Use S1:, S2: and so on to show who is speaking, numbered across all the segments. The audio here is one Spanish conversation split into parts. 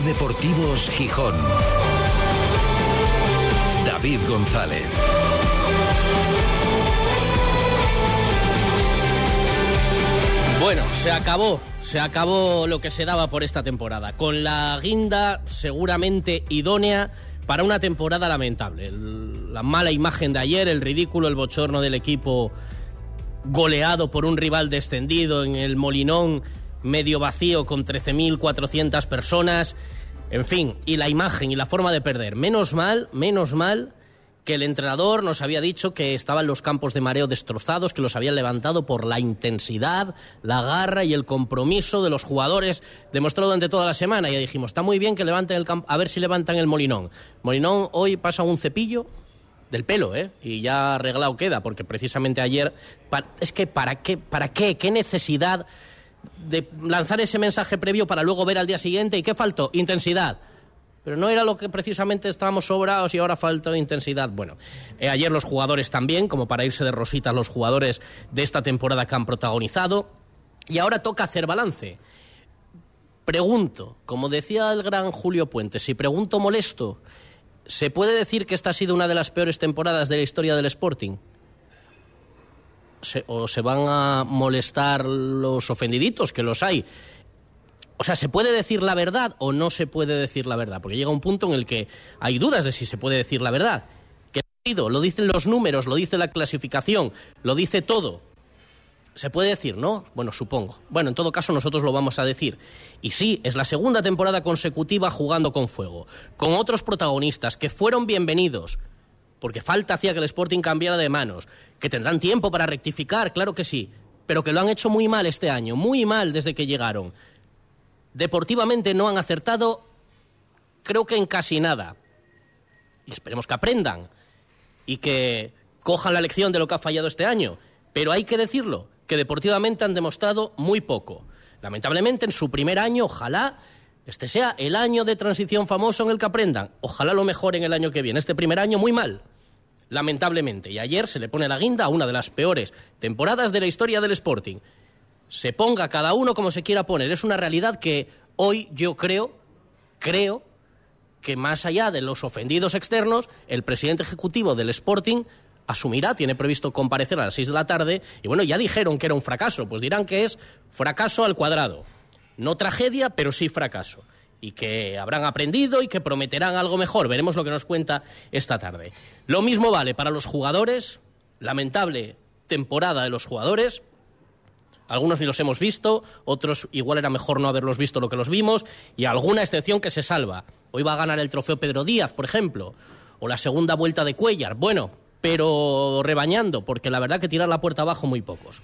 S1: Deportivos Gijón. David González.
S2: Bueno, se acabó, se acabó lo que se daba por esta temporada, con la guinda seguramente idónea para una temporada lamentable. La mala imagen de ayer, el ridículo, el bochorno del equipo goleado por un rival descendido en el Molinón medio vacío con 13.400 personas, en fin, y la imagen y la forma de perder. Menos mal, menos mal que el entrenador nos había dicho que estaban los campos de mareo destrozados, que los habían levantado por la intensidad, la garra y el compromiso de los jugadores demostrado durante toda la semana. Y ya dijimos, está muy bien que levanten el campo, a ver si levantan el Molinón. Molinón hoy pasa un cepillo del pelo, ¿eh? Y ya arreglado queda, porque precisamente ayer... es que, ¿para qué? ¿Para qué? ¿Qué necesidad de lanzar ese mensaje previo para luego ver al día siguiente? ¿Y qué faltó? Intensidad. Pero no era lo que precisamente estábamos sobrados y ahora falta intensidad. Bueno, eh, ayer los jugadores también, como para irse de rositas los jugadores de esta temporada que han protagonizado. Y ahora toca hacer balance. Pregunto, como decía el gran Julio Puente, si pregunto molesto, ¿se puede decir que esta ha sido una de las peores temporadas de la historia del Sporting? ¿O se van a molestar los ofendiditos, que los hay? O sea, ¿se puede decir la verdad o no se puede decir la verdad? Porque llega un punto en el que hay dudas de si se puede decir la verdad. Que lo dicen los números, lo dice la clasificación, lo dice todo. Se puede decir, ¿no? Bueno, supongo. Bueno, en todo caso nosotros lo vamos a decir. Y sí, es la segunda temporada consecutiva jugando con fuego, con otros protagonistas que fueron bienvenidos, porque falta hacía que el Sporting cambiara de manos, que tendrán tiempo para rectificar, claro que sí, pero que lo han hecho muy mal este año, muy mal desde que llegaron. Deportivamente no han acertado, creo que en casi nada. Y esperemos que aprendan y que cojan la lección de lo que ha fallado este año. Pero hay que decirlo, que deportivamente han demostrado muy poco. Lamentablemente, en su primer año, ojalá este sea el año de transición famoso en el que aprendan. Ojalá lo mejoren el año que viene. Este primer año, muy mal. Lamentablemente. Y ayer se le pone la guinda a una de las peores temporadas de la historia del Sporting. Se ponga cada uno como se quiera poner. Es una realidad que hoy yo creo, creo, que más allá de los ofendidos externos, el presidente ejecutivo del Sporting asumirá, tiene previsto comparecer a las 6 de la tarde, y bueno, ya dijeron que era un fracaso, pues dirán que es fracaso al cuadrado. No tragedia, pero sí fracaso. Y que habrán aprendido y que prometerán algo mejor. Veremos lo que nos cuenta esta tarde. Lo mismo vale para los jugadores, lamentable temporada de los jugadores, algunos ni los hemos visto, otros igual era mejor no haberlos visto lo que los vimos, y alguna excepción que se salva. Hoy va a ganar el trofeo Pedro Díaz, por ejemplo, o la segunda vuelta de Cuellar. Bueno, pero rebañando, porque la verdad que tirar la puerta abajo muy pocos.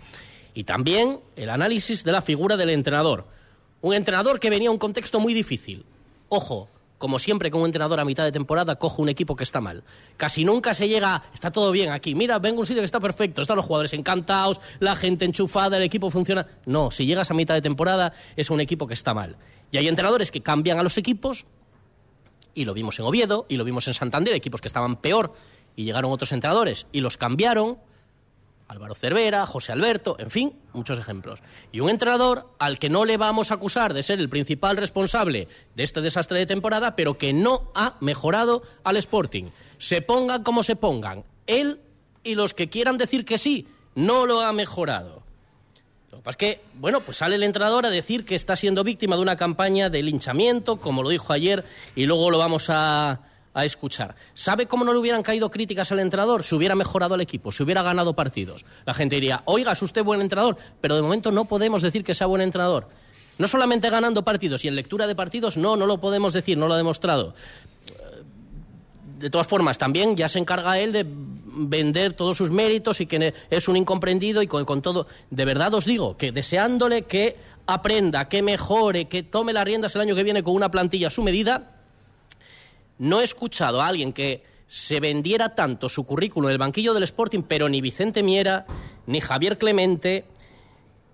S2: Y también el análisis de la figura del entrenador. Un entrenador que venía a un contexto muy difícil. Ojo, como siempre con un entrenador a mitad de temporada coge un equipo que está mal. Casi nunca se llega, está todo bien aquí, mira, vengo a un sitio que está perfecto, están los jugadores encantados, la gente enchufada, el equipo funciona. No, si llegas a mitad de temporada es un equipo que está mal. Y hay entrenadores que cambian a los equipos, y lo vimos en Oviedo, y lo vimos en Santander, equipos que estaban peor, y llegaron otros entrenadores y los cambiaron. Álvaro Cervera, José Alberto, en fin, muchos ejemplos. Y un entrenador al que no le vamos a acusar de ser el principal responsable de este desastre de temporada, pero que no ha mejorado al Sporting. Se pongan como se pongan, él y los que quieran decir que sí, no lo ha mejorado. Lo que pasa es que, bueno, pues sale el entrenador a decir que está siendo víctima de una campaña de linchamiento, como lo dijo ayer, y luego lo vamos a, a escuchar. ¿Sabe cómo no le hubieran caído críticas al entrenador? Si hubiera mejorado el equipo, si hubiera ganado partidos. La gente diría, oiga, es usted buen entrenador, pero de momento no podemos decir que sea buen entrenador. No solamente ganando partidos y en lectura de partidos, no, no lo podemos decir, no lo ha demostrado. De todas formas, también ya se encarga él de vender todos sus méritos y que es un incomprendido y con, con todo. De verdad os digo que deseándole que aprenda, que mejore, que tome las riendas el año que viene con una plantilla a su medida, no he escuchado a alguien que se vendiera tanto su currículum en el banquillo del Sporting, pero ni Vicente Miera, ni Javier Clemente,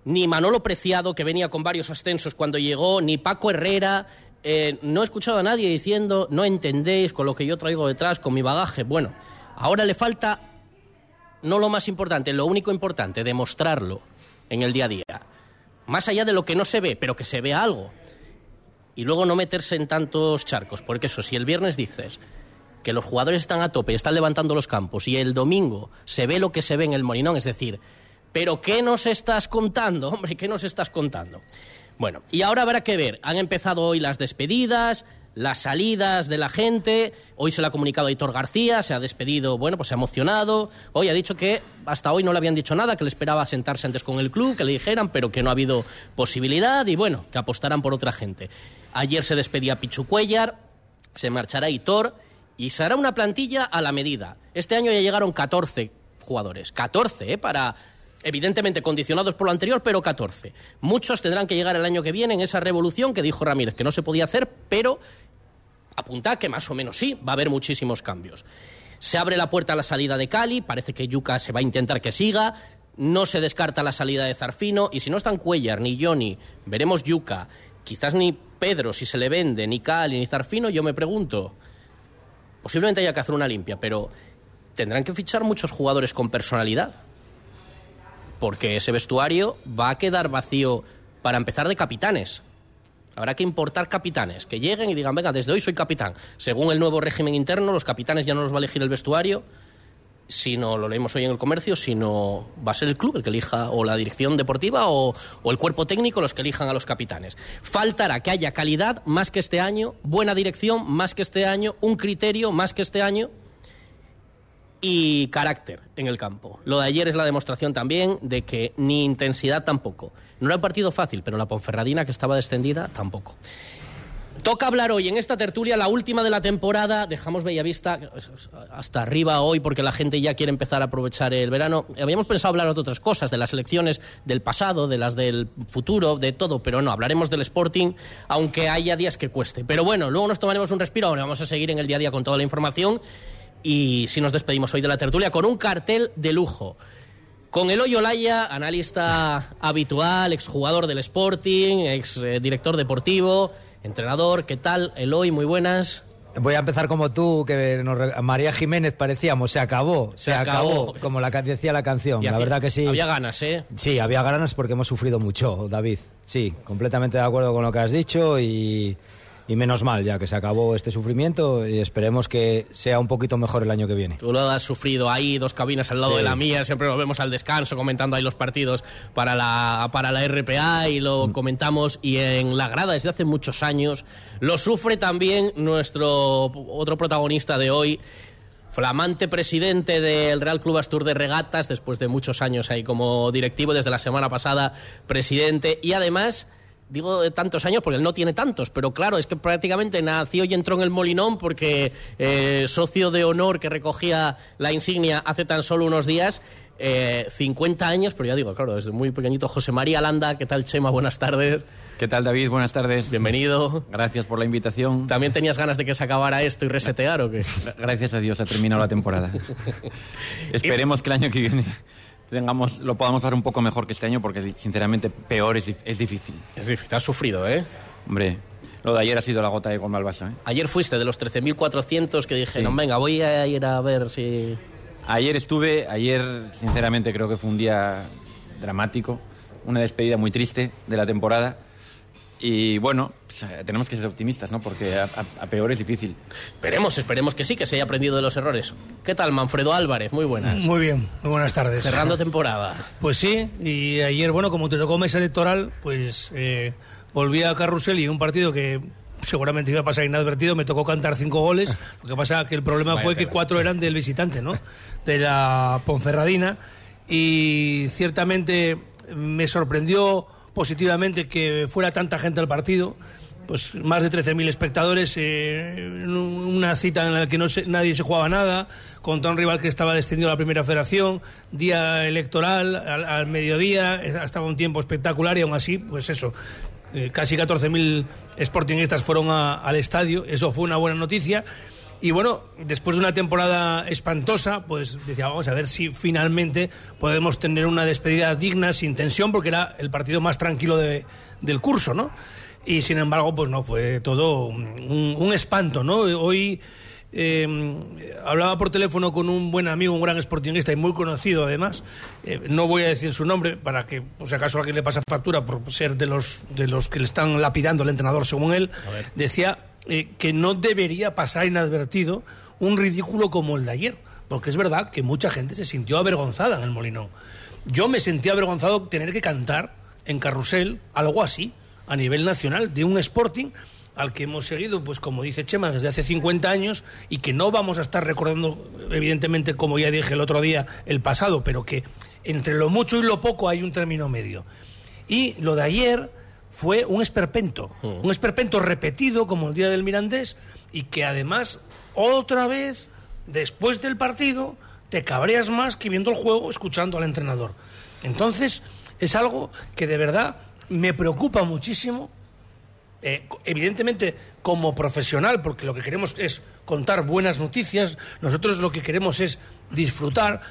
S2: ni Manolo Preciado, que venía con varios ascensos cuando llegó, ni Paco Herrera. Eh, no he escuchado a nadie diciendo, no entendéis con lo que yo traigo detrás, con mi bagaje. Bueno, ahora le falta, no lo más importante, lo único importante, demostrarlo en el día a día. Más allá de lo que no se ve, pero que se vea algo. Y luego no meterse en tantos charcos, porque eso, si el viernes dices que los jugadores están a tope, están levantando los campos y el domingo se ve lo que se ve en el Molinón, es decir, pero ¿qué nos estás contando, hombre? ¿Qué nos estás contando? Bueno, y ahora habrá que ver, han empezado hoy las despedidas, las salidas de la gente. Hoy se lo ha comunicado a Hitor García, se ha despedido, bueno, pues se ha emocionado. Hoy ha dicho que hasta hoy no le habían dicho nada, que le esperaba sentarse antes con el club, que le dijeran, pero que no ha habido posibilidad y bueno, que apostaran por otra gente. Ayer se despedía Pichu Cuellar, se marchará Hitor y se hará una plantilla a la medida. Este año ya llegaron 14 jugadores, 14, ¿eh? Para evidentemente condicionados por lo anterior, pero 14. Muchos tendrán que llegar el año que viene en esa revolución que dijo Ramírez que no se podía hacer, pero apunta que más o menos sí, va a haber muchísimos cambios. Se abre la puerta a la salida de Cali, parece que Yuca se va a intentar que siga, no se descarta la salida de Zarfino, y si no están Cuellar ni Johnny, veremos Yuca, quizás ni Pedro si se le vende, ni Cali ni Zarfino, yo me pregunto, posiblemente haya que hacer una limpia, pero tendrán que fichar muchos jugadores con personalidad, porque ese vestuario va a quedar vacío para empezar de capitanes. Habrá que importar capitanes, que lleguen y digan, venga, desde hoy soy capitán. Según el nuevo régimen interno, los capitanes ya no los va a elegir el vestuario, sino lo leemos hoy en el comercio, sino va a ser el club el que elija, o la dirección deportiva, o, o, el cuerpo técnico los que elijan a los capitanes. Faltará que haya calidad más que este año, buena dirección más que este año, un criterio más que este año y carácter en el campo. Lo de ayer es la demostración también de que ni intensidad tampoco. No era un partido fácil, pero la Ponferradina, que estaba descendida, tampoco. Toca hablar hoy en esta tertulia, la última de la temporada. Dejamos Bellavista hasta arriba hoy porque la gente ya quiere empezar a aprovechar el verano. Habíamos pensado hablar de otras cosas, de las elecciones del pasado, de las del futuro, de todo, pero no, hablaremos del Sporting, aunque haya días que cueste. Pero bueno, luego nos tomaremos un respiro, ahora vamos a seguir en el día a día con toda la información y si nos despedimos hoy de la tertulia con un cartel de lujo. Con Eloy Olaya, analista habitual, exjugador del Sporting, ex eh, director deportivo, entrenador. ¿Qué tal, Eloy? Muy buenas.
S3: Voy a empezar como tú, que nos, María Jiménez parecíamos, se acabó, se, se acabó, acabó, como la, decía la canción.
S2: Y
S3: la verdad que sí.
S2: Había ganas, ¿eh?
S3: Sí, había ganas porque hemos sufrido mucho, David. Sí, completamente de acuerdo con lo que has dicho y, y menos mal ya que se acabó este sufrimiento y esperemos que sea un poquito mejor el año que viene.
S2: Tú lo has sufrido ahí, dos cabinas al lado sí. de la mía, siempre lo vemos al descanso comentando ahí los partidos para la, para la RPA y lo mm. comentamos y en la grada desde hace muchos años. Lo sufre también nuestro otro protagonista de hoy, flamante presidente del Real Club Astur de Regatas, después de muchos años ahí como directivo, desde la semana pasada presidente y además digo de tantos años porque él no tiene tantos, pero claro, es que prácticamente nació y entró en el Molinón porque eh, socio de honor que recogía la insignia hace tan solo unos días. Eh, 50 años, pero ya digo, claro, desde muy pequeñito. José María Landa, ¿qué tal, Chema? Buenas tardes.
S4: ¿Qué tal, David? Buenas tardes.
S2: Bienvenido.
S4: Gracias por la invitación.
S2: ¿También tenías ganas de que se acabara esto y resetear o qué?
S4: Gracias a Dios ha terminado la temporada. Esperemos que el año que viene tengamos, lo podamos pasar un poco mejor que este año porque sinceramente peor es, es difícil.
S2: Es difícil, has sufrido, ¿eh?
S4: Hombre, lo de ayer ha sido la gota de colma al. ¿eh?
S2: Ayer fuiste de los 13.400 que dijeron, sí. venga, voy a ir a ver si...
S4: Ayer estuve, ayer sinceramente creo que fue un día dramático, una despedida muy triste de la temporada. Y bueno, tenemos que ser optimistas, ¿no? Porque a, a, a, peor es difícil.
S2: Esperemos, esperemos que sí, que se haya aprendido de los errores. ¿Qué tal, Manfredo Álvarez? Muy buenas.
S5: Muy bien, muy buenas tardes.
S2: Cerrando temporada.
S5: Pues sí, y ayer, bueno, como te tocó mesa electoral, pues eh, volví a Carrusel y un partido que seguramente iba a pasar inadvertido, me tocó cantar cinco goles. Lo que pasa que el problema fue que cuatro eran del visitante, ¿no? De la Ponferradina. Y ciertamente me sorprendió positivamente que fuera tanta gente al partido. Pues más de 13.000 espectadores, eh, una cita en la que no se, nadie se jugaba nada, contra un rival que estaba descendido a la primera federación, día electoral, al, al mediodía, estaba un tiempo espectacular y aún así, pues eso, eh, casi 14.000 sportingistas fueron a, al estadio, eso fue una buena noticia. Y bueno, después de una temporada espantosa, pues decía, vamos a ver si finalmente podemos tener una despedida digna, sin tensión, porque era el partido más tranquilo de, del curso, ¿no? Y sin embargo, pues no, fue todo un, un espanto, ¿no? Hoy eh, hablaba por teléfono con un buen amigo, un gran sportingista y muy conocido además. Eh, no voy a decir su nombre para que, por si acaso alguien le pasa factura por ser de los, de los que le están lapidando al entrenador, según él. Decía eh, que no debería pasar inadvertido un ridículo como el de ayer. Porque es verdad que mucha gente se sintió avergonzada en el Molinón. Yo me sentí avergonzado tener que cantar en carrusel algo así, a nivel nacional, de un Sporting al que hemos seguido, pues como dice Chema, desde hace 50 años y que no vamos a estar recordando, evidentemente, como ya dije el otro día, el pasado, pero que entre lo mucho y lo poco hay un término medio. Y lo de ayer fue un esperpento, un esperpento repetido como el día del Mirandés y que además otra vez, después del partido, te cabreas más que viendo el juego escuchando al entrenador. Entonces, es algo que de verdad me preocupa muchísimo eh, evidentemente como profesional, porque lo que queremos es contar buenas noticias, nosotros lo que queremos es disfrutar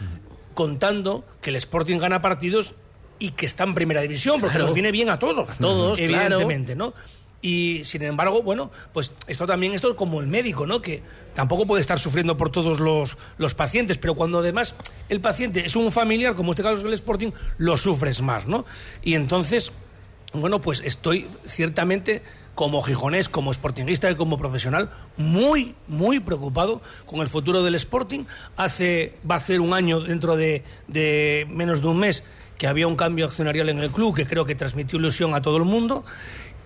S5: contando que el Sporting gana partidos y que está en primera división, porque
S2: Claro.
S5: nos viene bien a todos,
S2: A todos,
S5: evidentemente, ¿no? Y sin embargo, bueno, pues esto también esto es como el médico, ¿no? Que tampoco puede estar sufriendo por todos los, los pacientes, pero cuando además el paciente es un familiar, como este caso es el Sporting, lo sufres más, ¿no? Y entonces, bueno, pues estoy ciertamente como gijonés, como sportingista y como profesional, muy, muy preocupado con el futuro del Sporting. Hace, va a ser un año, dentro de, menos de un mes, que había un cambio accionarial en el club que creo que transmitió ilusión a todo el mundo.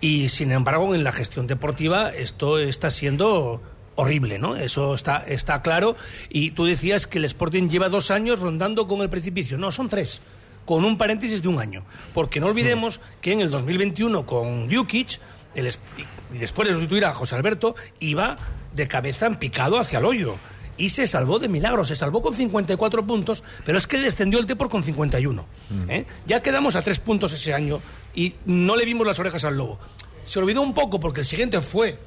S5: Y sin embargo, en la gestión deportiva esto está siendo horrible, ¿no? Eso está, está claro. Y tú decías que el Sporting lleva dos años rondando con el precipicio. No, son tres con un paréntesis de un año. Porque no olvidemos que en el 2021 con Djukic, el y después de sustituir a José Alberto, iba de cabeza en picado hacia el hoyo. Y se salvó de milagro, se salvó con 54 puntos, pero es que descendió el Depor con 51. ¿eh? Ya quedamos a tres puntos ese año y no le vimos las orejas al lobo. Se olvidó un poco porque el siguiente fue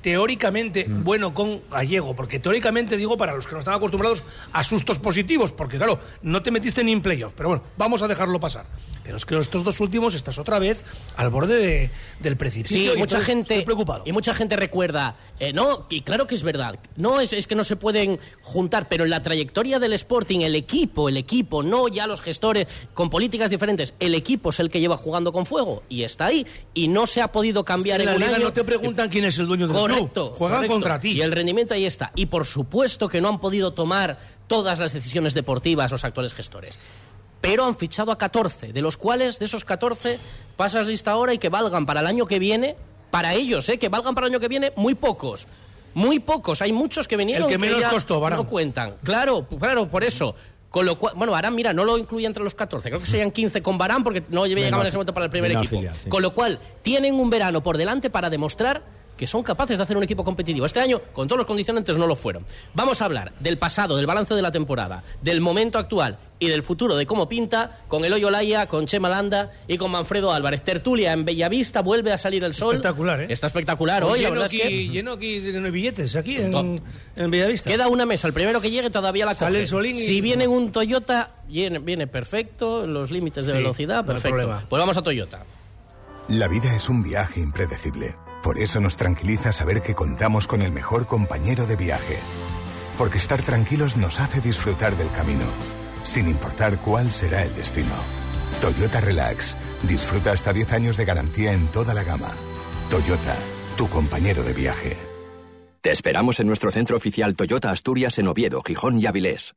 S5: teóricamente bueno con Gallego, porque teóricamente digo para los que no están acostumbrados a sustos positivos, porque claro, no te metiste ni en playoff, pero bueno, vamos a dejarlo pasar. Pero es que estos dos últimos estás otra vez al borde de- del precipicio.
S2: Sí,
S5: y
S2: mucha gente
S5: estoy preocupado.
S2: y mucha gente recuerda, eh, no, y claro que es verdad, no es, es que no se pueden juntar, pero en la trayectoria del Sporting, el equipo, el equipo, no ya los gestores con políticas diferentes, el equipo es el que lleva jugando con fuego y está ahí y no se ha podido cambiar
S5: en
S2: en,
S5: la
S2: un
S5: liga
S2: año.
S5: no te preguntan quién es el dueño del
S2: Correcto.
S5: Juegan
S2: correcto.
S5: contra ti.
S2: Y el rendimiento ahí está. Y por supuesto que no han podido tomar todas las decisiones deportivas los actuales gestores. Pero han fichado a 14, de los cuales, de esos 14, pasas lista ahora y que valgan para el año que viene, para ellos, ¿eh? que valgan para el año que viene, muy pocos. Muy pocos. Hay muchos que vinieron
S5: El que menos
S2: ya
S5: costó, Varane.
S2: no cuentan. Claro, claro, por eso. Con lo cual, bueno, Barán, mira, no lo incluye entre los 14, creo que serían 15 con Barán porque no llegaban en ese momento para el primer equipo.
S3: sí.
S2: Con lo cual, tienen un verano por delante para demostrar que son capaces de hacer un equipo competitivo. Este año, con todos los condicionantes, no lo fueron. Vamos a hablar del pasado, del balance de la temporada, del momento actual y del futuro, de cómo pinta, con Eloy Olaya, con Chema Landa y con Manfredo Álvarez. Tertulia en Bellavista, vuelve a salir el sol.
S5: Espectacular, ¿eh?
S2: Está espectacular hoy, la
S5: lleno,
S2: verdad
S5: aquí,
S2: es que...
S5: lleno aquí de billetes, aquí en, en Bellavista.
S2: Queda una mesa, el primero que llegue todavía la
S5: Sale
S2: coge.
S5: el solín y-
S2: Si viene un Toyota, viene, viene perfecto, en los límites de
S5: Sí,
S2: velocidad, perfecto. Pues vamos a Toyota.
S6: La vida es un viaje impredecible. Por eso nos tranquiliza saber que contamos con el mejor compañero de viaje. Porque estar tranquilos nos hace disfrutar del camino, sin importar cuál será el destino. Toyota Relax. Disfruta hasta 10 años de garantía en toda la gama. Toyota, tu compañero de viaje.
S7: Te esperamos en nuestro centro oficial Toyota Asturias en Oviedo, Gijón y Avilés.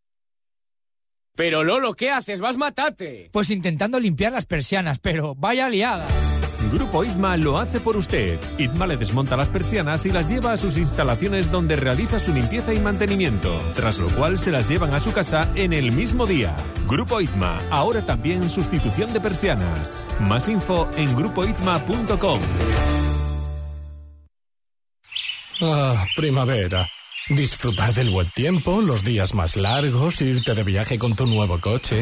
S8: Pero Lolo, ¿qué haces? Vas matate.
S9: Pues intentando limpiar las persianas, pero vaya liada.
S10: Grupo ITMA lo hace por usted. ITMA le desmonta las persianas y las lleva a sus instalaciones donde realiza su limpieza y mantenimiento, tras lo cual se las llevan a su casa en el mismo día. Grupo ITMA, ahora también sustitución de persianas. Más info en grupoitma.com.
S11: Ah, primavera. Disfrutar del buen tiempo, los días más largos, irte de viaje con tu nuevo coche.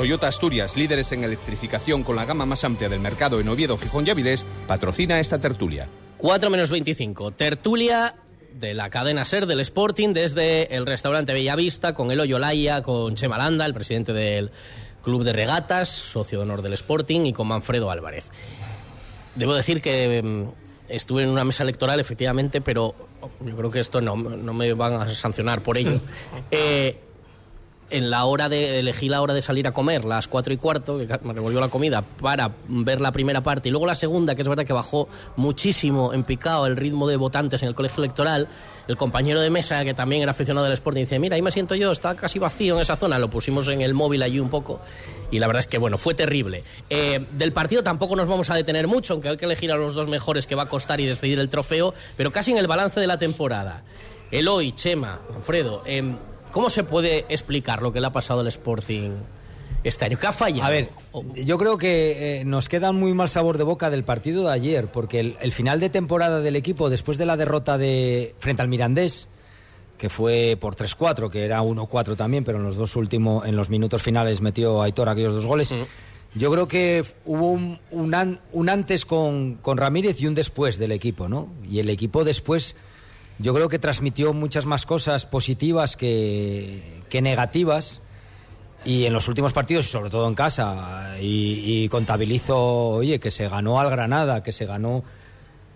S12: Toyota Asturias, líderes en electrificación con la gama más amplia del mercado en Oviedo, Gijón y Avilés, patrocina esta tertulia.
S2: 4 menos 25. Tertulia de la cadena SER del Sporting desde el restaurante Bellavista con Eloy Olaya, con Chema Landa, el presidente del Club de Regatas, socio de honor del Sporting, y con Manfredo Álvarez. Debo decir que mm, estuve en una mesa electoral, efectivamente, pero yo creo que esto no, no me van a sancionar por ello. Eh, en la hora de elegí la hora de salir a comer, las cuatro y cuarto, que me revolvió la comida, para ver la primera parte y luego la segunda, que es verdad que bajó muchísimo en picado el ritmo de votantes en el colegio electoral. El compañero de mesa, que también era aficionado del Sporting, dice, mira, ahí me siento yo, está casi vacío en esa zona. Lo pusimos en el móvil allí un poco y la verdad es que, bueno, fue terrible. Eh, del partido tampoco nos vamos a detener mucho, aunque hay que elegir a los dos mejores que va a costar y decidir el trofeo, pero casi en el balance de la temporada. Eloy, Chema, Alfredo, eh, ¿Cómo se puede explicar lo que le ha pasado al Sporting este año? ¿Qué ha fallado?
S3: A ver, yo creo que eh, nos queda un muy mal sabor de boca del partido de ayer, porque el, el, final de temporada del equipo, después de la derrota de frente al Mirandés, que fue por 3-4, que era 1-4 también, pero en los dos últimos, en los minutos finales metió Aitor aquellos dos goles. Mm. Yo creo que hubo un, un, an, un antes con, con Ramírez y un después del equipo, ¿no? Y el equipo después yo creo que transmitió muchas más cosas positivas que, que negativas y en los últimos partidos, sobre todo en casa, y, y, contabilizo, oye, que se ganó al Granada, que se ganó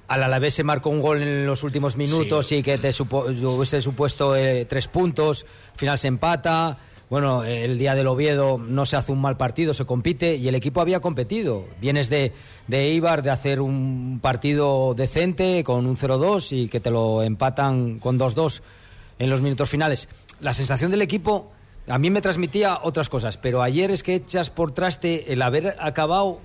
S3: al Alavés, se marcó un gol en los últimos minutos sí. y que te supo, hubiese supuesto eh, tres puntos, final se empata. Bueno, el día del Oviedo no se hace un mal partido, se compite y el equipo había competido. Vienes de, de Eibar de hacer un partido decente con un 0-2 y que te lo empatan con 2-2 en los minutos finales. La sensación del equipo a mí me transmitía otras cosas, pero ayer es que echas por traste el haber acabado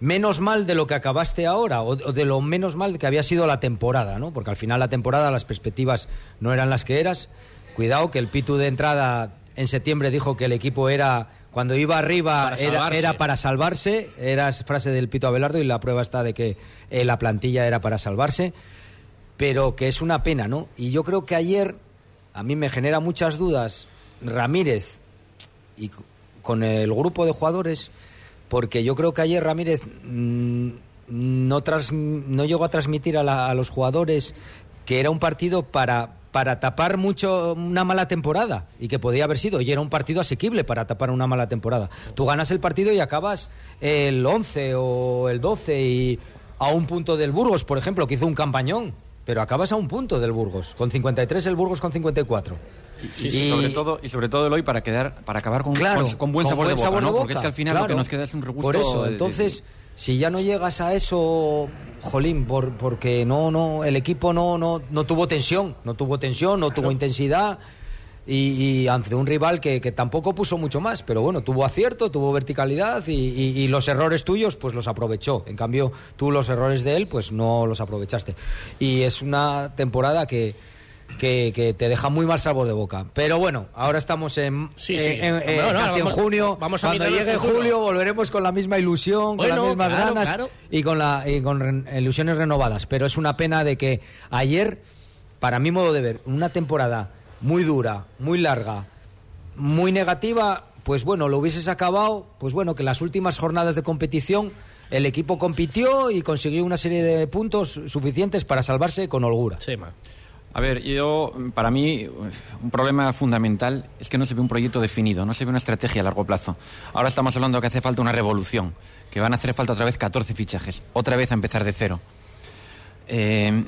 S3: menos mal de lo que acabaste ahora o de lo menos mal que había sido la temporada, ¿no? Porque al final la temporada las perspectivas no eran las que eras. Cuidado que el Pitu de entrada en septiembre dijo que el equipo era cuando iba arriba
S2: para
S3: era, era, para salvarse, era frase del Pito Abelardo y la prueba está de que eh, la plantilla era para salvarse, pero que es una pena, ¿no? Y yo creo que ayer a mí me genera muchas dudas Ramírez y con el grupo de jugadores, porque yo creo que ayer Ramírez mmm, no, no llegó a transmitir a, la, a los jugadores que era un partido para para tapar mucho una mala temporada y que podía haber sido y era un partido asequible para tapar una mala temporada. Tú ganas el partido y acabas el 11 o el 12 y a un punto del Burgos, por ejemplo, que hizo un campañón, pero acabas a un punto del Burgos, con 53 el Burgos con 54.
S4: Sí, sí, y... sobre todo y sobre todo el hoy para quedar para acabar con,
S3: claro,
S4: con, con, buen,
S3: con
S4: sabor,
S3: buen
S4: de boca,
S3: sabor
S4: ¿no?
S3: de boca,
S4: porque es que al final
S3: claro.
S4: lo que nos queda es un regusto
S3: Por eso,
S4: de,
S3: entonces,
S4: de...
S3: si ya no llegas a eso, jolín, por, porque no, no, el equipo no, no, no tuvo tensión, no tuvo tensión, no claro. tuvo intensidad. Y, y, ante un rival que, que, tampoco puso mucho más, pero bueno, tuvo acierto, tuvo verticalidad y, y, y, los errores tuyos pues los aprovechó. En cambio, tú los errores de él pues no los aprovechaste. Y es una temporada que, que, que, te deja muy mal sabor de boca. Pero bueno, ahora estamos en,
S2: sí, sí.
S3: en, en,
S2: no, no,
S3: casi
S2: vamos,
S3: en junio.
S2: Vamos a
S3: Cuando llegue julio volveremos con la misma ilusión,
S2: bueno,
S3: con las mismas
S2: claro,
S3: ganas
S2: claro.
S3: y con, la, y con re, ilusiones renovadas. Pero es una pena de que ayer, para mi modo de ver, una temporada muy dura, muy larga, muy negativa, pues bueno, lo hubieses acabado, pues bueno, que en las últimas jornadas de competición el equipo compitió y consiguió una serie de puntos suficientes para salvarse con holgura.
S2: Sí, man.
S4: A ver, yo, para mí, un problema fundamental es que no se ve un proyecto definido, no se ve una estrategia a largo plazo. Ahora estamos hablando que hace falta una revolución, que van a hacer falta otra vez 14 fichajes, otra vez a empezar de cero. Eh,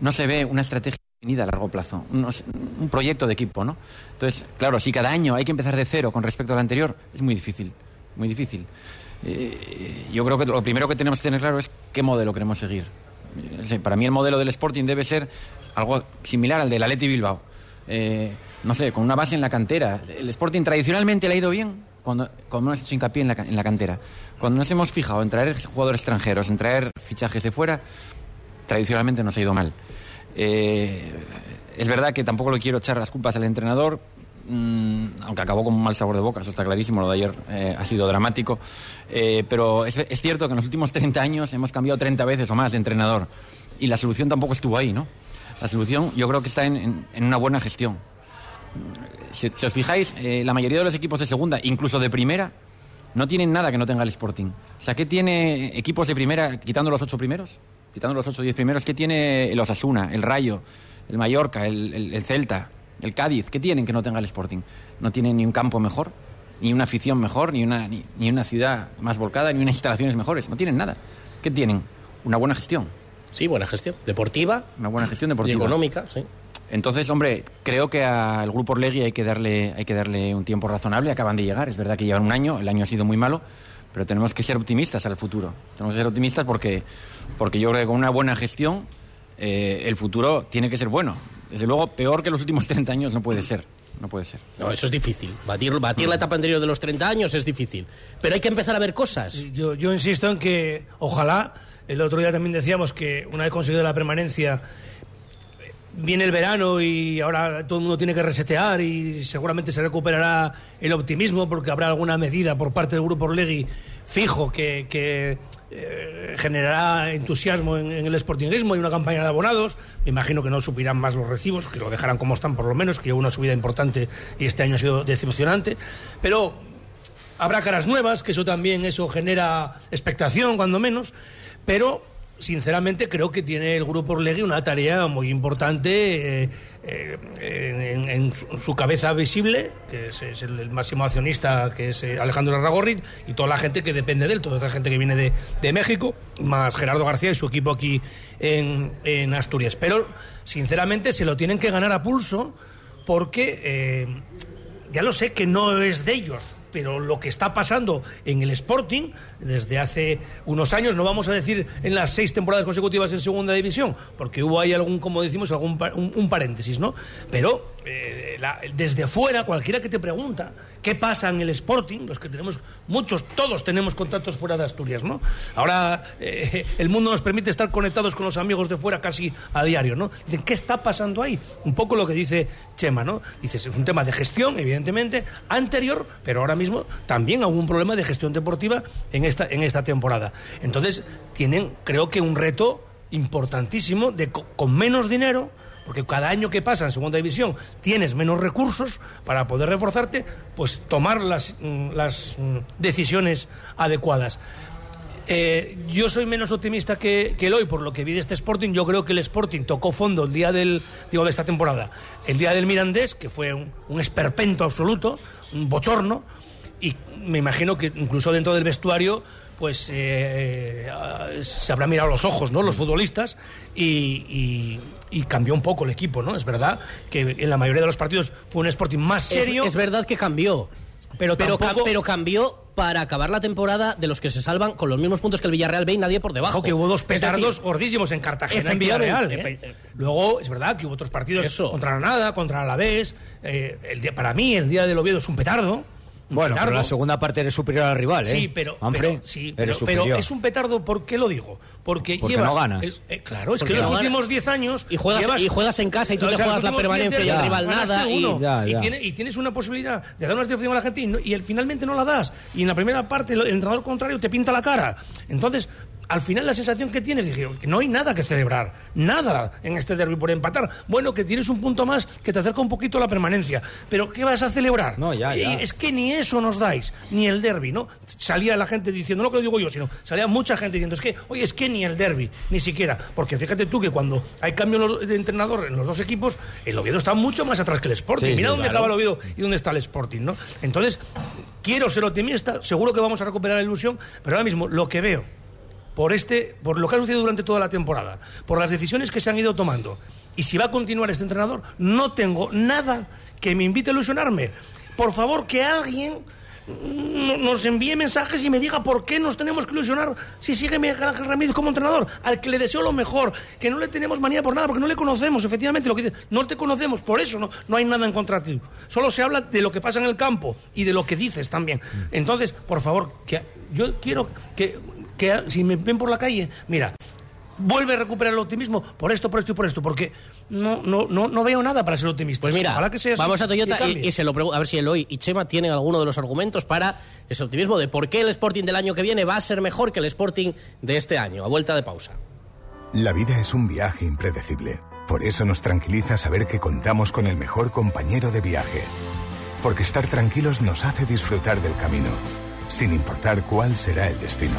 S4: no se ve una estrategia definida a largo plazo, un, proyecto de equipo, ¿no? Entonces, claro, si cada año hay que empezar de cero con respecto al anterior, es muy difícil, muy difícil. Eh, yo creo que lo primero que tenemos que tener claro es qué modelo queremos seguir. Para mí el modelo del Sporting debe ser algo similar al del Atleti Bilbao. Eh, no sé, con una base en la cantera. El Sporting tradicionalmente le ha ido bien cuando, cuando hemos hecho hincapié en la, en la cantera. Cuando nos hemos fijado en traer jugadores extranjeros, en traer fichajes de fuera, tradicionalmente nos ha ido mal. Eh, es verdad que tampoco le quiero echar las culpas al entrenador, mm, aunque acabó con un mal sabor de boca, eso está clarísimo, lo de ayer eh, ha sido dramático. Pero es, es cierto que en los últimos 30 años hemos cambiado 30 veces o más de entrenador y la solución tampoco estuvo ahí, ¿no? La solución yo creo que está en, en- una buena gestión. Si, os fijáis, eh, la mayoría de los equipos de segunda, incluso de primera, no tienen nada que no tenga el Sporting. O sea, ¿qué tiene equipos de primera, quitando los ocho primeros? Quitando los ocho o diez primeros, ¿qué tiene el Osasuna, el Rayo, el Mallorca, el, el- el Celta, el Cádiz? ¿Qué tienen que no tenga el Sporting? No tienen ni un campo mejor, ni una afición mejor, ni una, ni una ciudad más volcada, ni unas instalaciones mejores. No tienen nada. ¿Qué tienen? Una buena gestión.
S2: Sí, buena gestión. Deportiva.
S4: Una buena gestión
S2: Y
S4: deportiva.
S2: económica, sí.
S4: Entonces, hombre, creo que al grupo Orlegui hay que darle, hay que darle un tiempo razonable. Acaban de llegar, es verdad que llevan un año, el año ha sido muy malo, pero tenemos que ser optimistas al futuro. Tenemos que ser optimistas porque, porque yo creo que con una buena gestión eh, el futuro tiene que ser bueno. Desde luego, peor que los últimos 30 años no puede ser. No puede ser.
S2: No, eso es difícil. Batir, batir la etapa anterior de los 30 años es difícil. Pero hay que empezar a ver cosas.
S5: Yo, yo insisto en que ojalá, el otro día también decíamos que una vez conseguido la permanencia, viene el verano y ahora todo el mundo tiene que resetear y seguramente se recuperará el optimismo porque habrá alguna medida por parte del Grupo Orlegui fijo que, eh, generará entusiasmo en, en el sportingismo y una campaña de abonados. Me imagino que no subirán más los recibos, que lo dejarán como están por lo menos, que hubo una subida importante y este año ha sido decepcionante. Pero habrá caras nuevas, que eso también eso genera expectación, cuando menos, pero sinceramente creo que tiene el Grupo Orlegui una tarea muy importante eh, eh, en, su, cabeza visible, que es, el, máximo accionista, que es eh, Alejandro Larragorrit, y toda la gente que depende de él, toda la gente que viene de, de México, más Gerardo García y su equipo aquí en, Asturias. Pero, sinceramente, se lo tienen que ganar a pulso porque... ya lo sé que no es de ellos, pero lo que está pasando en el Sporting desde hace unos años, no vamos a decir en las seis temporadas consecutivas en segunda división, porque hubo ahí algún, como decimos, algún un, un paréntesis, ¿no? Pero eh, la- desde fuera, cualquiera que te pregunta qué pasa en el Sporting, los que tenemos muchos, todos tenemos contactos fuera de Asturias, ¿no? Ahora eh, el mundo nos permite estar conectados con los amigos de fuera casi a diario, ¿no? Dicen, ¿qué está pasando ahí? Un poco lo que dice Chema, ¿no? Dices, es un tema de gestión, evidentemente, anterior, pero ahora mismo también un problema de gestión deportiva en esta, en esta temporada. Entonces, tienen, creo que, un reto importantísimo de co- con menos dinero, porque cada año que pasa en segunda división tienes menos recursos para poder reforzarte, pues tomar las, mm, las mm, decisiones adecuadas. Eh, yo soy menos optimista que, que el hoy por lo que vi de este Sporting. Yo creo que el Sporting tocó fondo el día del digo de esta temporada, el día del Mirandés, que fue un, un esperpento absoluto, un bochorno, y me imagino que incluso dentro del vestuario pues eh, eh, se habrá mirado los ojos, ¿no? Los futbolistas y- y cambió un poco el equipo, ¿no? Es verdad que en la mayoría de los partidos fue un Sporting más serio.
S2: Es, verdad que cambió.
S5: Pero
S2: pero, pero cambió para acabar la temporada de los que se salvan con los mismos puntos que el Villarreal ve y nadie por debajo.
S5: Ojo, que hubo dos
S2: decir,
S5: petardos gordísimos en Cartagena, en Villarreal. ¿eh? Luego, es verdad que hubo otros partidos
S2: Eso.
S5: contra Granada, contra Alavés. Eh, el día, para mí, el día del Oviedo es un petardo.
S3: Bueno, pero la segunda parte eres superior al rival, ¿eh?
S5: Sí, pero,
S3: Manfred,
S5: pero- sí,
S3: eres
S5: pero-
S3: superior.
S5: pero es un petardo, ¿por qué lo digo? Porque,
S3: Porque
S5: llevas
S3: no ganas.
S5: el- eh, claro, es
S2: Porque
S5: que los
S2: no ganas.
S5: últimos 10 años.
S2: Y juegas-
S5: llevas-
S2: y juegas en casa y tú te
S5: los
S2: juegas la
S5: últimos 10
S2: permanencia y el rival nada y-
S5: uno.
S3: Ya, ya.
S5: tiene- y tienes una posibilidad de dar una opción a la gente y, no- y el, finalmente no la das. Y en la primera parte el entrenador contrario te pinta la cara. Entonces, al final la sensación que tienes, dije, que no hay nada que celebrar, nada en este derby por empatar. Bueno, que tienes un punto más que te acerca un poquito a la permanencia, pero ¿qué vas a celebrar?
S3: No, ya, ya.
S5: Es que ni eso nos dais, ni el derby, ¿no? Salía la gente diciendo, no lo que lo digo yo, sino salía mucha gente diciendo, es que, oye, es que ni el derby, ni siquiera, porque fíjate tú que cuando hay cambio de entrenador en los dos equipos, el Oviedo está mucho más atrás que el Sporting.
S3: Sí,
S5: Mira
S3: sí,
S5: dónde
S3: claro.
S5: acaba el Oviedo y dónde está el Sporting, ¿no? Entonces, quiero ser optimista, seguro que vamos a recuperar la ilusión, pero ahora mismo lo que veo por este, por lo que ha sucedido durante toda la temporada, por las decisiones que se han ido tomando, y si va a continuar este entrenador, no tengo nada que me invite a ilusionarme. Por favor, que alguien no- nos envíe mensajes y me diga por qué nos tenemos que ilusionar si sigue Miguel Ángel Ramírez como entrenador, al que le deseo lo mejor, que no le tenemos manía por nada, porque no le conocemos, efectivamente, lo que dice, no te conocemos, por eso no, no hay nada en contra de ti. Solo se habla de lo que pasa en el campo y de lo que dices también. Entonces, por favor, que yo quiero que, que si me ven por la calle, mira, vuelve a recuperar el optimismo por esto, por esto y por esto, porque no, no, no, no veo nada para ser optimista.
S2: Pues mira,
S5: Ojalá que sea así
S2: vamos a Toyota y se lo pregunto, a ver si Eloy y Chema tienen alguno de los argumentos para ese optimismo de por qué el Sporting del año que viene va a ser mejor que el Sporting de este año. A vuelta de pausa.
S6: La vida es un viaje impredecible. Por eso nos tranquiliza saber que contamos con el mejor compañero de viaje. Porque estar tranquilos nos hace disfrutar del camino, sin importar cuál será el destino.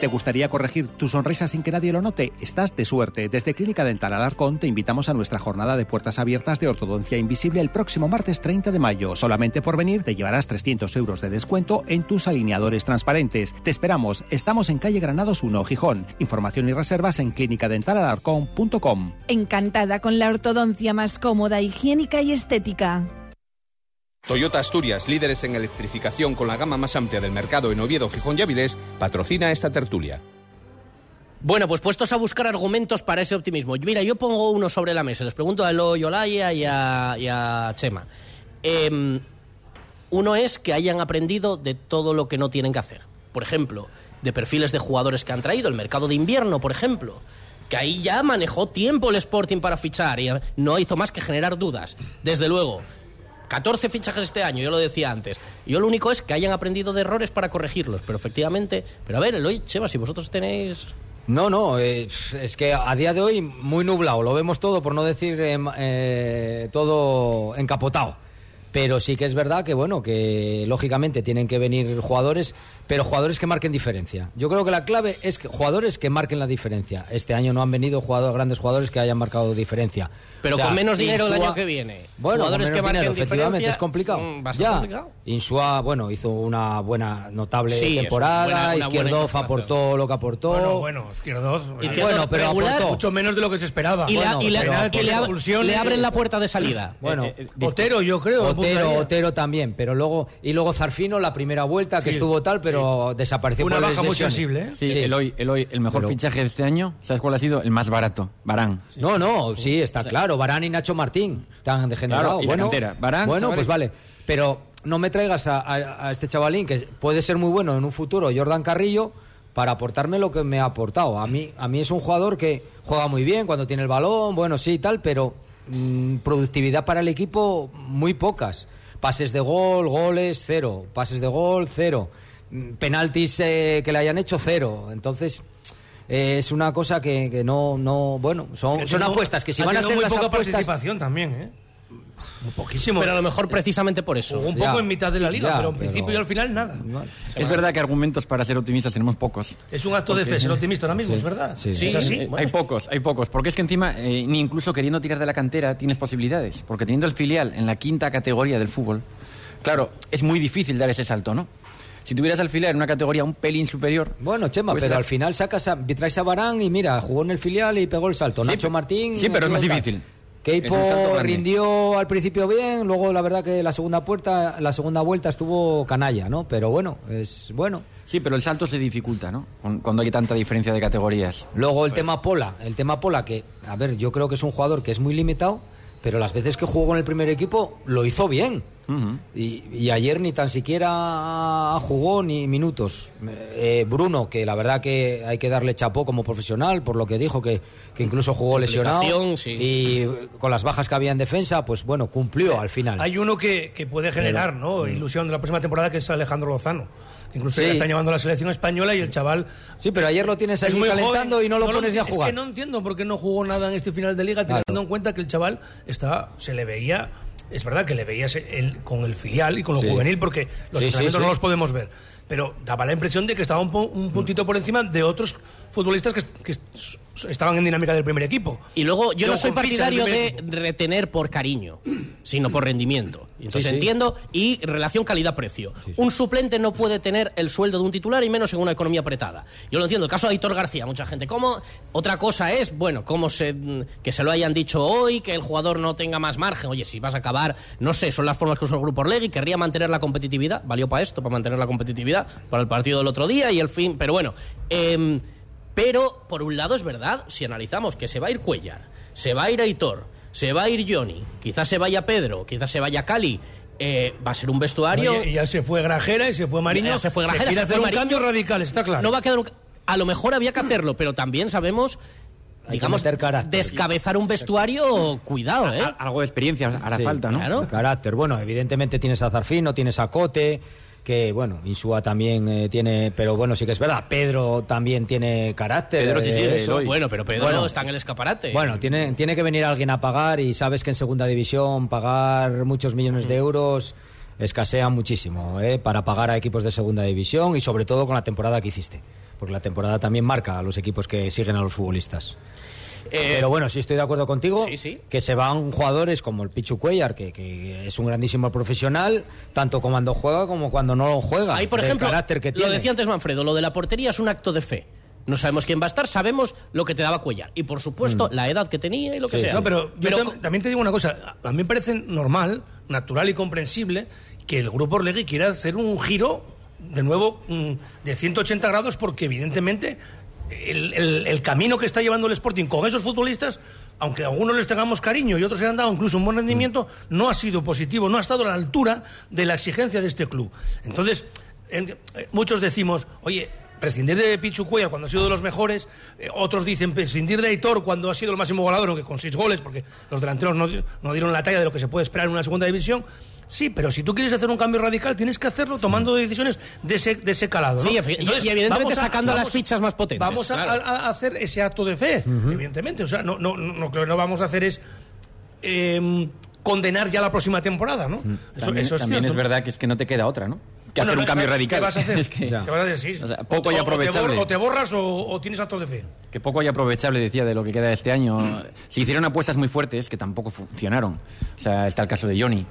S13: ¿Te gustaría corregir tu sonrisa sin que nadie lo note? Estás de suerte. Desde Clínica Dental Alarcón te invitamos a nuestra jornada de puertas abiertas de ortodoncia invisible el próximo martes 30 de mayo. Solamente por venir te llevarás 300 euros de descuento en tus alineadores transparentes. Te esperamos. Estamos en calle Granados 1, Gijón. Información y reservas en clínicadentalalarcón.com.
S14: Encantada con la ortodoncia más cómoda, higiénica y estética.
S12: Toyota Asturias, líderes en electrificación con la gama más amplia del mercado en Oviedo, Gijón y Avilés, patrocina esta tertulia.
S2: Bueno, pues puestos a buscar argumentos para ese optimismo. Mira, yo pongo uno sobre la mesa. Les pregunto a Eloy Olaya y a, y a Chema. Em, uno es que hayan aprendido de todo lo que no tienen que hacer. Por ejemplo, de perfiles de jugadores que han traído, el mercado de invierno, por ejemplo. Que ahí ya manejó tiempo el Sporting para fichar y no hizo más que generar dudas. Desde luego, 14 fichajes este año, yo lo decía antes. Yo lo único es que hayan aprendido de errores para corregirlos, pero efectivamente... Pero a ver, Eloy, Chema, si vosotros tenéis...
S3: No, no, eh, es que a día de hoy muy nublado, lo vemos todo, por no decir eh, eh, todo encapotado. Pero sí que es verdad que, bueno, que lógicamente tienen que venir jugadores, pero jugadores que marquen diferencia. Yo creo que la clave es que jugadores que marquen la diferencia. Este año no han venido jugadores, grandes jugadores que hayan marcado diferencia.
S2: Pero
S3: O sea,
S2: con menos dinero el
S3: Insúa-
S2: año que viene.
S3: Bueno,
S2: Jugadores
S3: con
S2: que
S3: menos
S2: marquen
S3: dinero, efectivamente,
S2: diferencia,
S3: es complicado.
S2: mm, va a ser
S3: ya,
S2: complicado.
S3: Insua, bueno, hizo una buena, notable
S2: Sí,
S3: temporada.
S2: buena- una
S3: Izquierdoz aportó lo que aportó.
S5: Bueno, bueno, Izquierdoz.
S2: Izquierdoz
S3: Bueno, pero
S2: regular,
S3: aportó.
S5: Mucho menos de lo que se esperaba.
S2: Y, le-
S5: Bueno,
S2: y le,
S5: pero
S2: le ab- le abren la puerta de salida.
S3: Bueno,
S5: Eh, eh, Otero, yo creo.
S3: Otero. Otero también, pero luego y luego Zarfino la primera vuelta que estuvo tal, pero desapareció
S5: Una
S3: por
S5: baja muy sensible, ¿eh?
S4: Sí,
S3: Sí.
S4: Eloy, Eloy, el mejor
S3: Pero-
S4: fichaje de este año, ¿sabes cuál ha sido? El más barato, Barán.
S3: No, no, sí, está claro. Barán y Nacho Martín, tan degenerado.
S4: Claro,
S3: bueno.
S4: Varane,
S3: bueno
S4: chavales.
S3: pues vale. Pero no me traigas a, a- a este chavalín que puede ser muy bueno en un futuro, Jordan Carrillo, para aportarme lo que me ha aportado. A mí, a mí es un jugador que juega muy bien cuando tiene el balón, bueno, sí, y tal, pero productividad para el equipo muy pocas. Pases de gol, goles, cero. Pases de gol, cero. Mm, Penaltis eh, que le hayan hecho, cero. Entonces, eh, es una cosa que, que no, no, bueno, son, son apuestas que si van a ser
S5: muy
S3: las
S5: poca
S3: apuestas
S5: participación también, ¿eh? Un poquísimo.
S2: Pero a lo mejor precisamente por eso.
S5: un poco en mitad de la liga, pero en principio y al final nada.
S4: Es verdad que argumentos para ser optimistas tenemos pocos.
S5: Es un acto de fe ser optimista ahora mismo, es verdad.
S4: Sí,
S5: ¿Es así?
S4: Eh, Hay pocos, hay pocos. Porque es que encima, eh, ni incluso queriendo tirar de la cantera, tienes posibilidades. Porque teniendo el filial en la quinta categoría del fútbol, claro, es muy difícil dar ese salto, ¿no? Si tuvieras al filial en una categoría un pelín superior.
S3: Bueno, Chema,
S4: pues
S3: pero
S4: era-
S3: al final sacas a, traes a Barán y mira, jugó en el filial y pegó el salto. Nacho Martín.
S4: sí, pero es más
S3: tal.
S4: difícil.
S3: Keipo rindió al principio bien, luego la verdad que la segunda puerta, la segunda vuelta estuvo canalla, ¿no? Pero bueno, es bueno.
S4: Sí, pero el salto se dificulta, ¿no? Con- Cuando hay tanta diferencia de categorías.
S3: Luego el tema Pola, el tema Pola que, a ver, yo creo que es un jugador que es muy limitado, pero las veces que jugó en el primer equipo lo hizo bien. Y, y ayer ni tan siquiera jugó ni minutos. Eh, Bruno, que la verdad que hay que darle chapó como profesional, por lo que dijo, que, que incluso jugó lesionado.
S2: Sí.
S3: Y con las bajas que había en defensa, pues bueno, cumplió al final.
S5: Hay uno que, que puede generar ¿no? ilusión de la próxima temporada, que es Alejandro Lozano. que Incluso
S3: Sí.
S5: ya está llevando a la selección española y el chaval.
S3: Sí, pero ayer lo tienes
S5: es
S3: ahí
S5: muy
S3: calentando
S5: joven.
S3: y no lo pones ni a
S5: Es
S3: jugar.
S5: que no entiendo por qué no jugó nada en este final de liga, teniendo
S3: Claro.
S5: en cuenta que el chaval está, se le veía. Es verdad que le veías el- con el filial y con lo
S3: Sí.
S5: juvenil, porque los
S3: Sí,
S5: entrenamientos
S3: sí.
S5: no los podemos ver. Pero daba la impresión de que estaba un, pu- un puntito por encima de otros futbolistas que, que estaban en dinámica del primer equipo.
S2: Y luego, yo
S5: Yo
S2: no soy partidario de retener por cariño, sino por rendimiento. Entonces
S3: Sí, sí.
S2: entiendo, y relación calidad-precio. Un suplente no puede tener el sueldo de un titular y menos en una economía apretada. Yo lo entiendo. El caso de Aitor García, mucha gente. ¿Cómo? Otra cosa es, bueno, cómo se, que se lo hayan dicho hoy, que el jugador no tenga más margen. Oye, si vas a acabar, no sé, son las formas que usa el Grupo Orlegui, querría mantener la competitividad. Valió para esto, para mantener la competitividad, para el partido del otro día y el fin. Pero bueno. em, pero, por un lado, es verdad, si analizamos que se va a ir Cuellar, se va a ir Aitor, se va a ir Johnny, quizás se vaya Pedro, quizás se vaya Cali, eh, va a ser un vestuario.
S5: Oye, y ya se fue Grajera y se fue Mariño.
S2: Ya se fue Grajera,
S5: quiere
S2: se
S5: hacer
S2: fue
S5: un
S2: Mariño.
S5: cambio radical, está claro.
S2: No va a quedar un A lo mejor había que hacerlo, pero también sabemos,
S3: que
S2: digamos, descabezar un vestuario, cuidado, ¿eh?
S4: Al- Algo de experiencia hará
S3: Sí,
S4: falta, ¿no?
S2: Claro.
S3: Carácter. Bueno, evidentemente tienes a Zarfino, tienes a Cote, que bueno, Insúa también eh, tiene, pero bueno, sí que es verdad. Pedro también tiene carácter.
S4: Pedro sí
S3: eh.
S4: Eloy.
S2: Bueno, pero Pedro
S3: Bueno,
S2: está en el escaparate.
S3: Bueno, tiene, tiene que venir alguien a pagar y sabes que en segunda división pagar muchos millones de euros escasea muchísimo ¿eh? para pagar a equipos de segunda división y sobre todo con la temporada que hiciste. Porque la temporada también marca a los equipos que siguen a los futbolistas.
S2: Eh,
S3: Pero bueno, sí estoy de acuerdo contigo
S2: Sí, sí.
S3: que se van jugadores como el Pichu Cuellar, que, que es un grandísimo profesional, tanto cuando juega como cuando no juega.
S2: Ahí, por ejemplo,
S3: carácter que
S2: lo
S3: tiene.
S2: decía antes Manfredo, lo de la portería es un acto de fe. No sabemos quién va a estar, sabemos lo que te daba Cuellar. Y por supuesto, la edad que tenía y lo que
S3: Mm. Sí,
S2: sea.
S5: No, pero yo
S2: Pero
S5: tam- también te digo una cosa. A mí me parece normal, natural y comprensible que el grupo Orlegui quiera hacer un giro, de nuevo, mm, de 180 grados, porque evidentemente el, camino que está llevando el Sporting con esos futbolistas, aunque a algunos les tengamos cariño y otros se han dado incluso un buen rendimiento, no ha sido positivo, no ha estado a la altura de la exigencia de este club. Entonces, en- eh, muchos decimos, oye, prescindir de Pichu Cuellar cuando ha sido de los mejores, eh, otros dicen prescindir de Aitor cuando ha sido el máximo goleador, aunque con seis goles, porque los delanteros no dieron la talla de lo que se puede esperar en una segunda división. Sí, pero si tú quieres hacer un cambio radical, tienes que hacerlo tomando decisiones de ese, de ese calado. ¿no?
S2: Sí, y- evidentemente sacando las fichas más potentes,
S5: Vamos a,
S2: claro.
S5: a- a hacer ese acto de fe, evidentemente. O sea, no, no, no, lo que no vamos a hacer es em, condenar ya la próxima temporada, ¿no? Eso,
S4: También,
S5: eso es
S4: también
S5: cierto.
S4: es verdad que es que no te queda otra, ¿no? Que
S5: Bueno,
S4: hacer un cambio
S5: ¿qué
S4: radical.
S5: vas a hacer?
S4: Es que,
S5: ¿Qué vas a decir? Sí.
S4: o sea, poco
S5: O-
S4: y aprovechable.
S5: O te, borras o, o tienes actos de fe.
S4: que poco y aprovechable decía de lo que queda de este año. Se hicieron apuestas muy fuertes que tampoco funcionaron. O sea, está el caso de Johnny.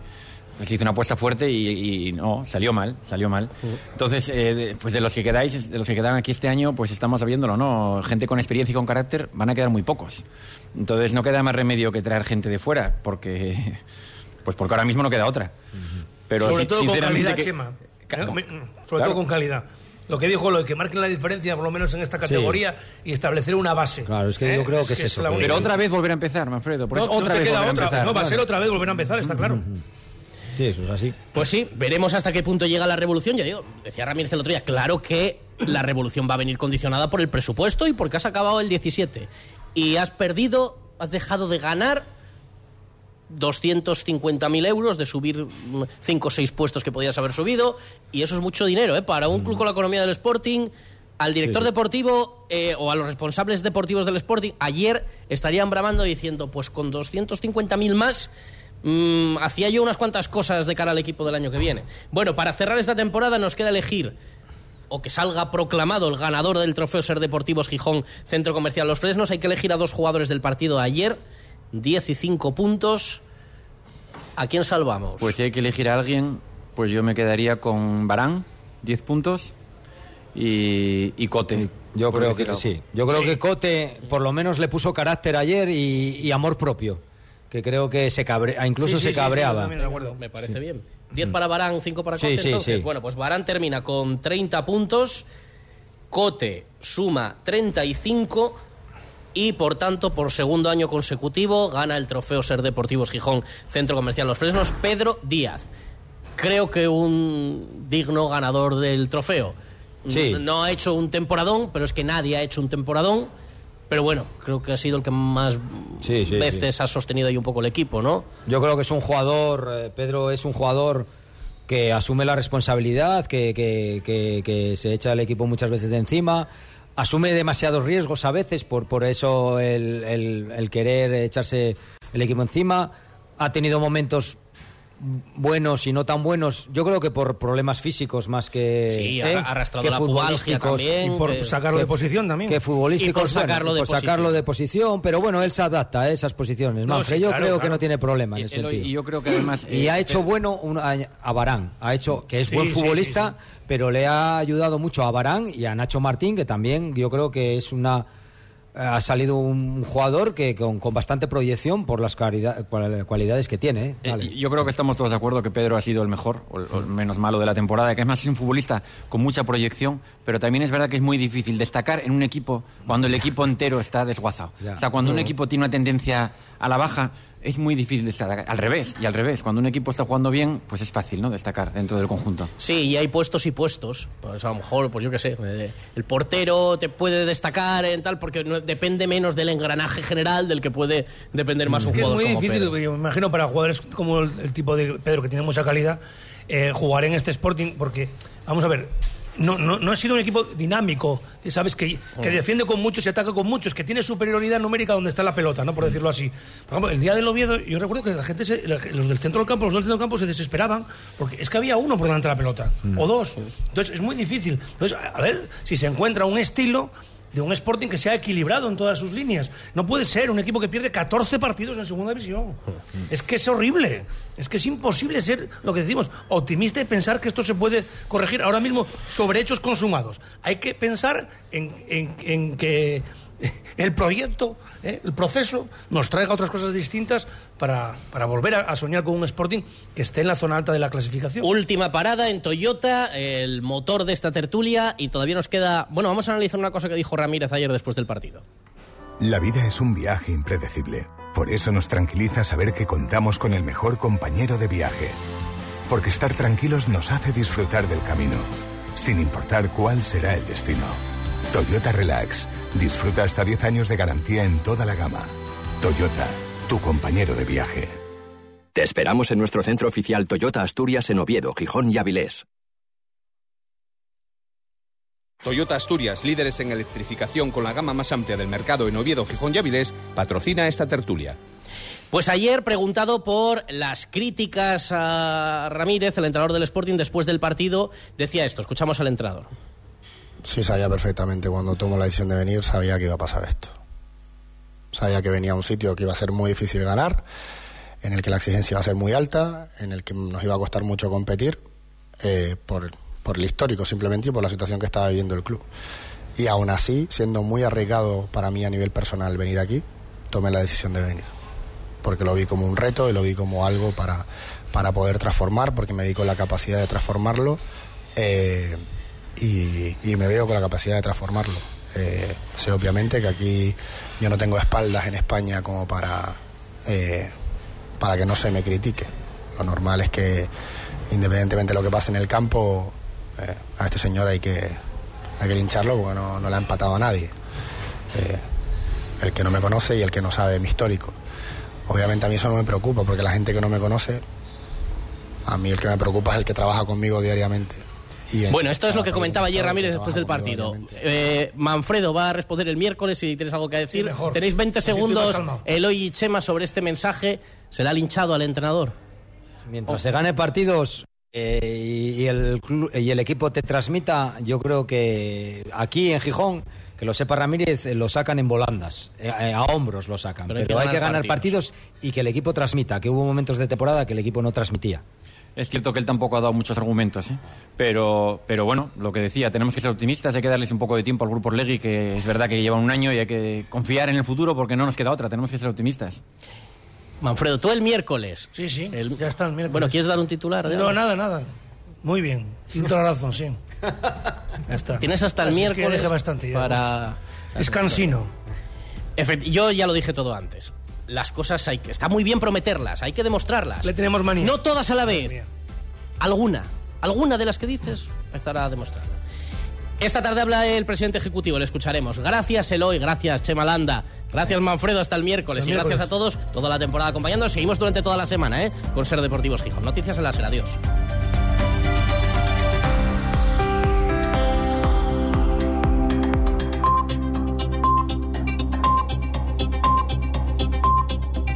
S4: Pues hizo una apuesta fuerte y, y no, salió mal, salió mal. Entonces, eh, de- pues de los que quedáis, de los que quedaron aquí este año, pues estamos sabiéndolo, ¿no? Gente con experiencia y con carácter van a quedar muy pocos. Entonces no queda más remedio que traer gente de fuera, porque pues porque ahora mismo no queda otra. Pero
S5: sobre todo con calidad,
S4: que-
S5: Chema. Eh, me- Sobre
S4: Claro.
S5: todo con calidad. Lo que dijo, lo de que marquen la diferencia, por lo menos en esta categoría, y establecer una base.
S3: Claro, es que yo creo que es eso, que-
S4: Pero otra vez volver a empezar, Manfredo. Por
S5: No,
S4: eso
S5: no
S4: otra
S5: te
S4: vez
S5: queda
S4: volver a
S5: otra.
S4: empezar.
S5: No, va a ser otra vez volver a empezar, está claro.
S3: Sí, eso es así.
S2: Pues sí, veremos hasta qué punto llega la revolución. Ya digo, decía Ramírez el otro día, claro que la revolución va a venir condicionada por el presupuesto y porque has acabado el 17. Y has perdido, has dejado de ganar 250.000 euros de subir 5 o 6 puestos que podías haber subido. Y eso es mucho dinero, ¿eh? Para un club con la economía del Sporting, al director deportivo eh, o a los responsables deportivos del Sporting, ayer estarían bramando diciendo, pues con 250.000 más mm, hacía yo unas cuantas cosas de cara al equipo del año que viene. Bueno, para cerrar esta temporada nos queda elegir o que salga proclamado el ganador del trofeo Ser Deportivos Gijón Centro Comercial Los Fresnos. Hay que elegir a dos jugadores del partido de ayer, 10 y 5 puntos. ¿A quién salvamos?
S4: Pues si hay que elegir a alguien, pues yo me quedaría con Barán, 10 puntos, y, y Cote.
S3: Yo creo que sí. Yo creo que Cote por lo menos le puso carácter ayer y, y amor propio. Que creo que se cabre, incluso
S5: Sí, sí,
S3: se
S5: sí, sí,
S3: cabreaba.
S5: acuerdo.
S2: Me parece bien. 10 para Barán, 5 para
S3: Sí,
S2: Cote.
S3: sí,
S2: entonces,
S3: sí.
S2: bueno, pues Barán termina con 30 puntos, Cote suma 35 y por tanto, por segundo año consecutivo, gana el trofeo Ser Deportivos Gijón Centro Comercial Los Fresnos, Pedro Díaz. Creo que un digno ganador del trofeo.
S3: Sí.
S2: N- No ha hecho un temporadón, pero es que nadie ha hecho un temporadón. Pero bueno, creo que ha sido el que más
S3: Sí, sí,
S2: veces ha sostenido ahí un poco el equipo, ¿no?
S3: Yo creo que es un jugador, eh, Pedro es un jugador que asume la responsabilidad, que, que- que- que se echa el equipo muchas veces de encima, asume demasiados riesgos a veces, por, por eso el, el- el querer echarse el equipo encima. Ha tenido momentos buenos y no tan buenos, yo creo que por problemas físicos más que
S2: Sí,
S3: ¿eh?
S2: arrastrado
S3: que
S2: la
S3: futbolísticos.
S2: también,
S5: Y por que- sacarlo de posición también.
S3: Que futbolísticos,
S2: Y por
S3: bueno,
S2: sacarlo de
S3: por
S2: posición.
S3: sacarlo de posición, pero bueno, él se adapta a esas posiciones.
S5: No,
S3: Manfred,
S5: sí,
S3: yo
S5: claro,
S3: creo que no tiene problema en
S4: Y-
S3: ese
S4: y-
S3: sentido.
S4: y yo creo que además,
S3: Y
S4: eh,
S3: ha hecho
S4: Pe-
S3: bueno un- a, a Barán, ha hecho que es
S5: Sí,
S3: buen
S5: sí, sí,
S3: futbolista,
S5: sí.
S3: pero le ha ayudado mucho a Barán y a Nacho Martín, que también yo creo que es una ha salido un jugador que con, con bastante proyección por las cualida- cual- cualidades que tiene. ¿eh?
S4: Eh. Yo creo que estamos todos de acuerdo que Pedro ha sido el mejor o el, o el menos malo de la temporada, que es más es un futbolista con mucha proyección, pero también es verdad que es muy difícil destacar en un equipo cuando el equipo entero está desguazado.
S3: Ya.
S4: O sea, cuando un equipo tiene una tendencia a la baja, es muy difícil destacar. Al revés, y al revés, cuando un equipo está jugando bien, pues es fácil, ¿no? Destacar dentro del conjunto.
S2: Sí, y hay puestos y puestos. Pues a lo mejor, pues yo qué sé, eh, el portero te puede destacar en tal, porque no- depende menos del engranaje general del que puede depender más
S5: Es
S2: un
S5: que es
S2: jugador
S5: muy
S2: como
S5: difícil,
S2: Pedro.
S5: yo me imagino, para jugadores como el, el tipo de Pedro, que tiene mucha calidad, eh, jugar en este Sporting, porque, vamos a ver, no, no, no ha sido un equipo dinámico, que sabes, que, que
S2: Mm.
S5: defiende con muchos y ataca con muchos, que tiene superioridad numérica donde está la pelota, ¿no? Por decirlo así. Por ejemplo, el día del Oviedo, yo recuerdo que la gente, se- los del centro del campo, los del centro del campo se desesperaban, porque es que había uno por delante de la pelota,
S2: Mm.
S5: o dos. Entonces, es muy difícil. Entonces, a ver si se encuentra un estilo de un Sporting que sea equilibrado en todas sus líneas. No puede ser un equipo que pierde 14 partidos en segunda división. Es que es horrible. Es que es imposible ser, lo que decimos, optimista y pensar que esto se puede corregir ahora mismo sobre hechos consumados. Hay que pensar en, en- en que el proyecto, ¿eh? el proceso, nos traiga otras cosas distintas para, para volver a, a soñar con un Sporting que esté en la zona alta de la clasificación.
S2: Última parada en Toyota, el motor de esta tertulia, y todavía nos queda. Bueno, vamos a analizar una cosa que dijo Ramírez ayer después del partido.
S6: La vida es un viaje impredecible. Por eso nos tranquiliza saber que contamos con el mejor compañero de viaje. Porque estar tranquilos nos hace disfrutar del camino, sin importar cuál será el destino. Toyota Relax. Disfruta hasta 10 años de garantía en toda la gama. Toyota, tu compañero de viaje.
S7: Te esperamos en nuestro centro oficial Toyota Asturias en Oviedo, Gijón y Avilés.
S12: Toyota Asturias, líderes en electrificación con la gama más amplia del mercado en Oviedo, Gijón y Avilés, patrocina esta tertulia.
S2: Pues ayer, preguntado por las críticas a Ramírez, el entrenador del Sporting, después del partido, decía esto. Escuchamos al entrenador.
S15: Sí, sabía perfectamente cuando tomó la decisión de venir, sabía que iba a pasar esto. Sabía que venía a un sitio que iba a ser muy difícil ganar, en el que la exigencia iba a ser muy alta, en el que nos iba a costar mucho competir, eh, por, por el histórico simplemente y por la situación que estaba viviendo el club. Y aún así, siendo muy arriesgado para mí a nivel personal venir aquí, tomé la decisión de venir. Porque lo vi como un reto y lo vi como algo para, para poder transformar, porque me vi con la capacidad de transformarlo. eh, y, y me veo con la capacidad de transformarlo. Eh, sé obviamente que aquí yo no tengo espaldas en España como para, eh, para que no se me critique. Lo normal es que independientemente de lo que pase en el campo, eh, a este señor hay que, hay que lincharlo porque no, no le ha empatado a nadie. Eh, el que no me conoce y el que no sabe mi histórico. Obviamente a mí eso no me preocupa porque la gente que no me conoce, a mí el que me preocupa es el que trabaja conmigo diariamente
S2: Bueno, esto es lo que comentaba ayer Ramírez después del partido. Eh, Manfredo va a responder el miércoles si tienes algo que decir.
S5: Sí, mejor.
S2: Tenéis 20
S5: Así estoy más
S2: segundos. Eloy y Chema, sobre este mensaje. ¿Se le ha linchado al entrenador?
S3: Mientras se gane partidos eh, y, y el y el equipo te transmita, yo creo que aquí en Gijón, que lo sepa Ramírez, eh, lo sacan en volandas, eh, a hombros lo sacan.
S2: Pero
S3: Pero,
S2: hay que
S3: hay que
S2: ganar
S3: ganar partidos. y que el equipo transmita, que hubo momentos de temporada que el equipo no transmitía.
S4: Es cierto que él tampoco ha dado muchos argumentos, ¿eh? pero, pero bueno, lo que decía, tenemos que ser optimistas, hay que darles un poco de tiempo al grupo Orlegui, que es verdad que llevan un año y hay que confiar en el futuro porque no nos queda otra, tenemos que ser optimistas.
S2: Manfredo, tú el miércoles.
S5: Sí, sí,
S2: El-
S5: ya está el miércoles.
S2: Bueno, ¿quieres dar un titular? de
S5: No, nada, nada. Muy bien. Tienes toda la razón, sí. Ya está.
S2: Tienes hasta el
S5: Así es que
S2: miércoles
S5: deja bastante ya.
S2: para...
S5: Es cansino.
S2: Yo ya lo dije todo antes. Las cosas hay que... Está muy bien prometerlas, hay que demostrarlas.
S5: Le tenemos manía.
S2: No todas a la vez. Alguna. Alguna de las que dices empezará a demostrarla. Esta tarde habla el presidente ejecutivo, le escucharemos. Gracias Eloy, gracias Chema Landa, gracias Manfredo, hasta el miércoles.
S5: Hasta
S2: y gracias a todos, toda la temporada acompañando. Seguimos durante toda la semana, ¿eh? Con Ser Deportivos Gijón. Noticias en la SER, adiós.